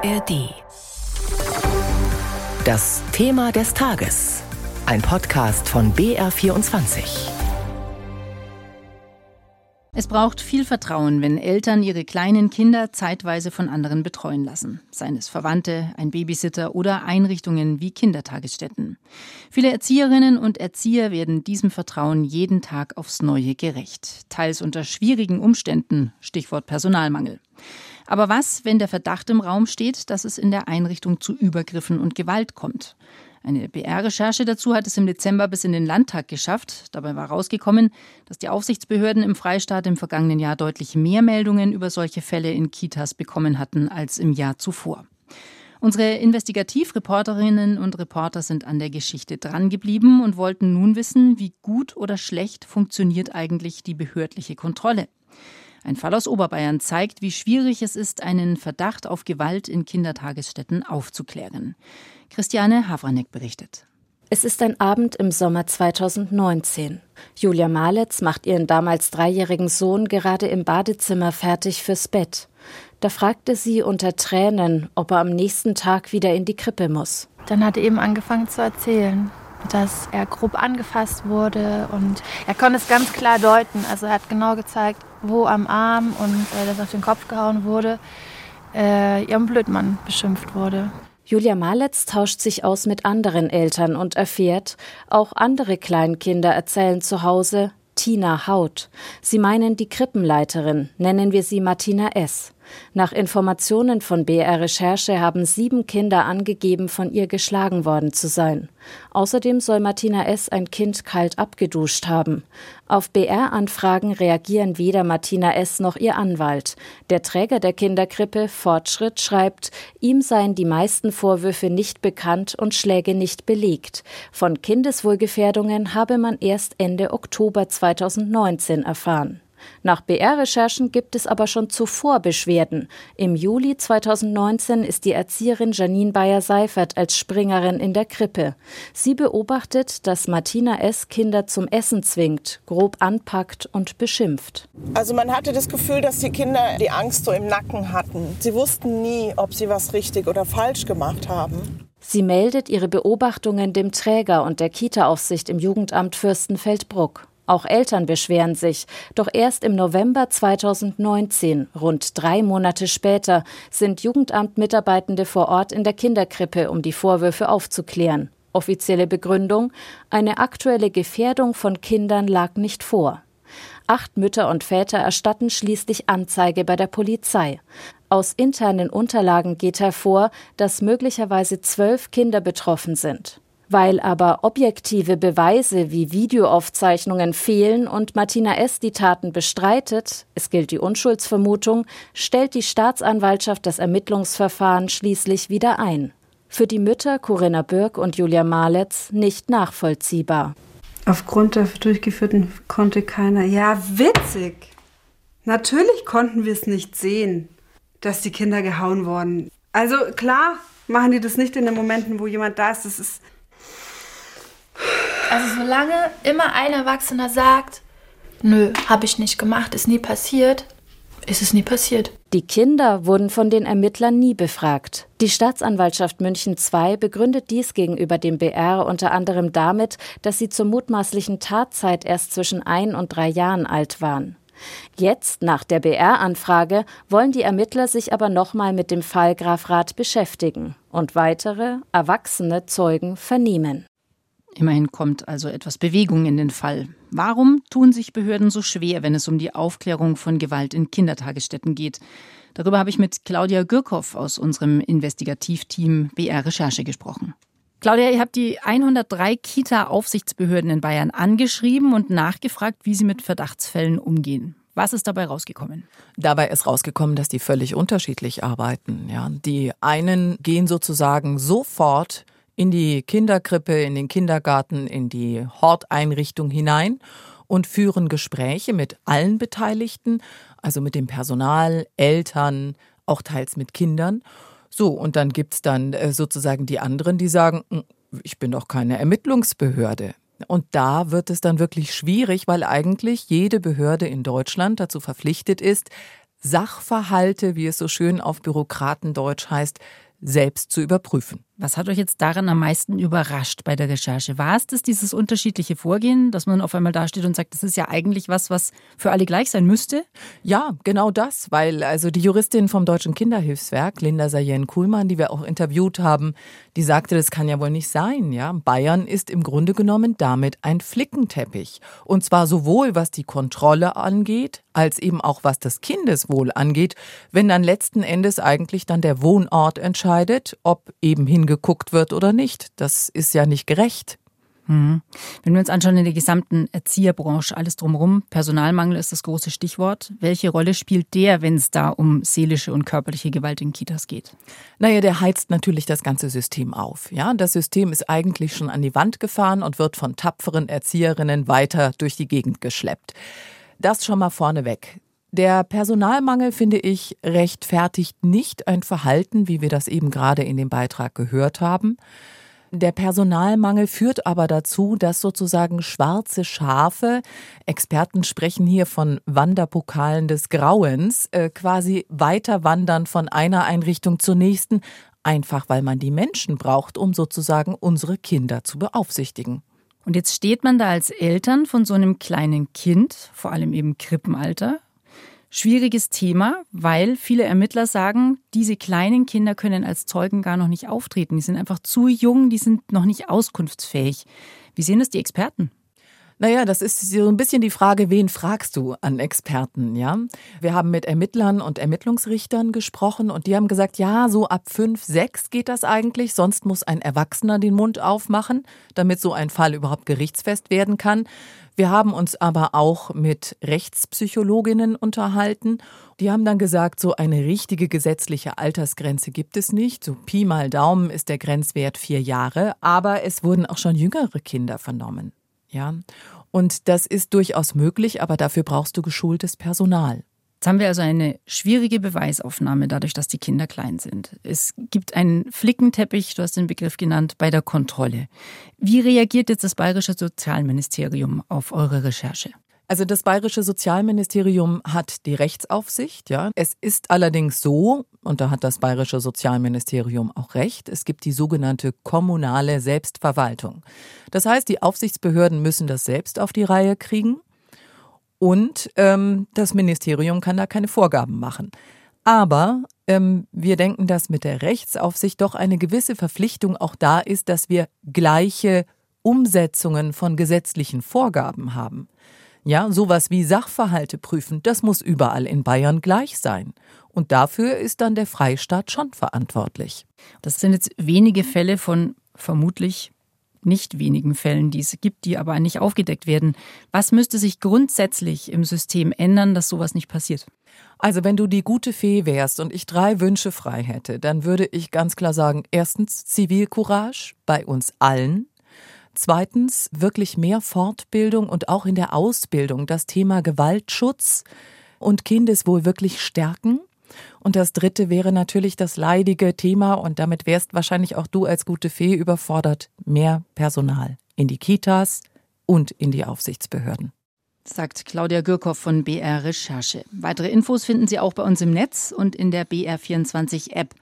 ARD. Das Thema des Tages. Ein Podcast von BR24. Es braucht viel Vertrauen, wenn Eltern ihre kleinen Kinder zeitweise von anderen betreuen lassen, seien es Verwandte, ein Babysitter oder Einrichtungen wie Kindertagesstätten. Viele Erzieherinnen und Erzieher werden diesem Vertrauen jeden Tag aufs Neue gerecht, teils unter schwierigen Umständen, Stichwort Personalmangel. Aber was, wenn der Verdacht im Raum steht, dass es in der Einrichtung zu Übergriffen und Gewalt kommt? Eine BR-Recherche dazu hat es im Dezember bis in den Landtag geschafft. Dabei war rausgekommen, dass die Aufsichtsbehörden im Freistaat im vergangenen Jahr deutlich mehr Meldungen über solche Fälle in Kitas bekommen hatten als im Jahr zuvor. Unsere Investigativreporterinnen und Reporter sind an der Geschichte drangeblieben und wollten nun wissen, wie gut oder schlecht funktioniert eigentlich die behördliche Kontrolle. Ein Fall aus Oberbayern zeigt, wie schwierig es ist, einen Verdacht auf Gewalt in Kindertagesstätten aufzuklären. Christiane Havranek berichtet. Es ist ein Abend im Sommer 2019. Julia Maletz macht ihren damals dreijährigen Sohn gerade im Badezimmer fertig fürs Bett. Da fragte sie unter Tränen, ob er am nächsten Tag wieder in die Krippe muss. Dann hat er eben angefangen zu erzählen dass er grob angefasst wurde und er konnte es ganz klar deuten. Also er hat genau gezeigt, wo am Arm und äh, dass auf den Kopf gehauen wurde, äh, ihrem Blödmann beschimpft wurde. Julia Maletz tauscht sich aus mit anderen Eltern und erfährt, auch andere Kleinkinder erzählen zu Hause Tina Haut. Sie meinen die Krippenleiterin, nennen wir sie Martina S. Nach Informationen von BR Recherche haben sieben Kinder angegeben, von ihr geschlagen worden zu sein. Außerdem soll Martina S. ein Kind kalt abgeduscht haben. Auf BR-Anfragen reagieren weder Martina S. noch ihr Anwalt. Der Träger der Kinderkrippe, Fortschritt, schreibt, ihm seien die meisten Vorwürfe nicht bekannt und Schläge nicht belegt. Von Kindeswohlgefährdungen habe man erst Ende Oktober 2019 erfahren. Nach BR-Recherchen gibt es aber schon zuvor Beschwerden. Im Juli 2019 ist die Erzieherin Janine Bayer-Seifert als Springerin in der Krippe. Sie beobachtet, dass Martina S. Kinder zum Essen zwingt, grob anpackt und beschimpft. Also man hatte das Gefühl, dass die Kinder die Angst so im Nacken hatten. Sie wussten nie, ob sie was richtig oder falsch gemacht haben. Sie meldet ihre Beobachtungen dem Träger und der Kita-Aufsicht im Jugendamt Fürstenfeldbruck. Auch Eltern beschweren sich. Doch erst im November 2019, rund drei Monate später, sind Jugendamtmitarbeitende vor Ort in der Kinderkrippe, um die Vorwürfe aufzuklären. Offizielle Begründung, eine aktuelle Gefährdung von Kindern lag nicht vor. Acht Mütter und Väter erstatten schließlich Anzeige bei der Polizei. Aus internen Unterlagen geht hervor, dass möglicherweise zwölf Kinder betroffen sind. Weil aber objektive Beweise wie Videoaufzeichnungen fehlen und Martina S. die Taten bestreitet, es gilt die Unschuldsvermutung, stellt die Staatsanwaltschaft das Ermittlungsverfahren schließlich wieder ein. Für die Mütter Corinna Birk und Julia Maletz nicht nachvollziehbar. Aufgrund der durchgeführten konnte keiner. Ja, witzig! Natürlich konnten wir es nicht sehen, dass die Kinder gehauen wurden. Also klar machen die das nicht in den Momenten, wo jemand da ist. Das ist also solange immer ein Erwachsener sagt, nö, habe ich nicht gemacht, ist nie passiert, ist es nie passiert. Die Kinder wurden von den Ermittlern nie befragt. Die Staatsanwaltschaft München II begründet dies gegenüber dem BR unter anderem damit, dass sie zur mutmaßlichen Tatzeit erst zwischen ein und drei Jahren alt waren. Jetzt, nach der BR-Anfrage, wollen die Ermittler sich aber nochmal mit dem Fall Graf Rath beschäftigen und weitere, erwachsene Zeugen vernehmen. Immerhin kommt also etwas Bewegung in den Fall. Warum tun sich Behörden so schwer, wenn es um die Aufklärung von Gewalt in Kindertagesstätten geht? Darüber habe ich mit Claudia Gürkow aus unserem Investigativteam BR Recherche gesprochen. Claudia, ihr habt die 103 Kita-Aufsichtsbehörden in Bayern angeschrieben und nachgefragt, wie sie mit Verdachtsfällen umgehen. Was ist dabei rausgekommen? Dabei ist rausgekommen, dass die völlig unterschiedlich arbeiten. Ja, die einen gehen sozusagen sofort in die Kinderkrippe, in den Kindergarten, in die Horteinrichtung hinein und führen Gespräche mit allen Beteiligten, also mit dem Personal, Eltern, auch teils mit Kindern. So, und dann gibt's dann äh, sozusagen die anderen, die sagen, hm, ich bin doch keine Ermittlungsbehörde. Und da wird es dann wirklich schwierig, weil eigentlich jede Behörde in Deutschland dazu verpflichtet ist, Sachverhalte, wie es so schön auf Bürokratendeutsch heißt, selbst zu überprüfen. Was hat euch jetzt daran am meisten überrascht bei der Recherche? War es das, dieses unterschiedliche Vorgehen, dass man auf einmal dasteht und sagt, das ist ja eigentlich was, was für alle gleich sein müsste? Ja, genau das, weil also die Juristin vom Deutschen Kinderhilfswerk, Linda Sayen-Kuhlmann, die wir auch interviewt haben, die sagte, das kann ja wohl nicht sein, ja. Bayern ist im Grunde genommen damit ein Flickenteppich. Und zwar sowohl was die Kontrolle angeht, als eben auch was das Kindeswohl angeht, wenn dann letzten Endes eigentlich dann der Wohnort entscheidet, ob eben hin geguckt wird oder nicht. Das ist ja nicht gerecht. Mhm. Wenn wir uns anschauen in der gesamten Erzieherbranche, alles drumherum, Personalmangel ist das große Stichwort. Welche Rolle spielt der, wenn es da um seelische und körperliche Gewalt in Kitas geht? Naja, der heizt natürlich das ganze System auf. Ja, das System ist eigentlich schon an die Wand gefahren und wird von tapferen Erzieherinnen weiter durch die Gegend geschleppt. Das schon mal vorneweg. Der Personalmangel, finde ich, rechtfertigt nicht ein Verhalten, wie wir das eben gerade in dem Beitrag gehört haben. Der Personalmangel führt aber dazu, dass sozusagen schwarze Schafe, Experten sprechen hier von Wanderpokalen des Grauens, äh, quasi weiter wandern von einer Einrichtung zur nächsten, einfach weil man die Menschen braucht, um sozusagen unsere Kinder zu beaufsichtigen. Und jetzt steht man da als Eltern von so einem kleinen Kind, vor allem eben Krippenalter, Schwieriges Thema, weil viele Ermittler sagen, diese kleinen Kinder können als Zeugen gar noch nicht auftreten. Die sind einfach zu jung, die sind noch nicht auskunftsfähig. Wie sehen das die Experten? Naja, das ist so ein bisschen die Frage, wen fragst du an Experten, ja? Wir haben mit Ermittlern und Ermittlungsrichtern gesprochen und die haben gesagt, ja, so ab fünf, sechs geht das eigentlich, sonst muss ein Erwachsener den Mund aufmachen, damit so ein Fall überhaupt gerichtsfest werden kann. Wir haben uns aber auch mit Rechtspsychologinnen unterhalten. Die haben dann gesagt, so eine richtige gesetzliche Altersgrenze gibt es nicht. So Pi mal Daumen ist der Grenzwert vier Jahre, aber es wurden auch schon jüngere Kinder vernommen. Ja. Und das ist durchaus möglich, aber dafür brauchst du geschultes Personal. Jetzt haben wir also eine schwierige Beweisaufnahme dadurch, dass die Kinder klein sind. Es gibt einen Flickenteppich, du hast den Begriff genannt, bei der Kontrolle. Wie reagiert jetzt das Bayerische Sozialministerium auf eure Recherche? Also das bayerische Sozialministerium hat die Rechtsaufsicht, ja. Es ist allerdings so, und da hat das bayerische Sozialministerium auch recht, es gibt die sogenannte kommunale Selbstverwaltung. Das heißt, die Aufsichtsbehörden müssen das selbst auf die Reihe kriegen und ähm, das Ministerium kann da keine Vorgaben machen. Aber ähm, wir denken, dass mit der Rechtsaufsicht doch eine gewisse Verpflichtung auch da ist, dass wir gleiche Umsetzungen von gesetzlichen Vorgaben haben. Ja, sowas wie Sachverhalte prüfen, das muss überall in Bayern gleich sein. Und dafür ist dann der Freistaat schon verantwortlich. Das sind jetzt wenige Fälle von vermutlich nicht wenigen Fällen, die es gibt, die aber nicht aufgedeckt werden. Was müsste sich grundsätzlich im System ändern, dass sowas nicht passiert? Also wenn du die gute Fee wärst und ich drei Wünsche frei hätte, dann würde ich ganz klar sagen, erstens Zivilcourage bei uns allen, Zweitens wirklich mehr Fortbildung und auch in der Ausbildung das Thema Gewaltschutz und Kindeswohl wirklich stärken. Und das dritte wäre natürlich das leidige Thema, und damit wärst wahrscheinlich auch du als gute Fee überfordert, mehr Personal in die Kitas und in die Aufsichtsbehörden. Sagt Claudia Gürkow von BR Recherche. Weitere Infos finden Sie auch bei uns im Netz und in der BR24 App.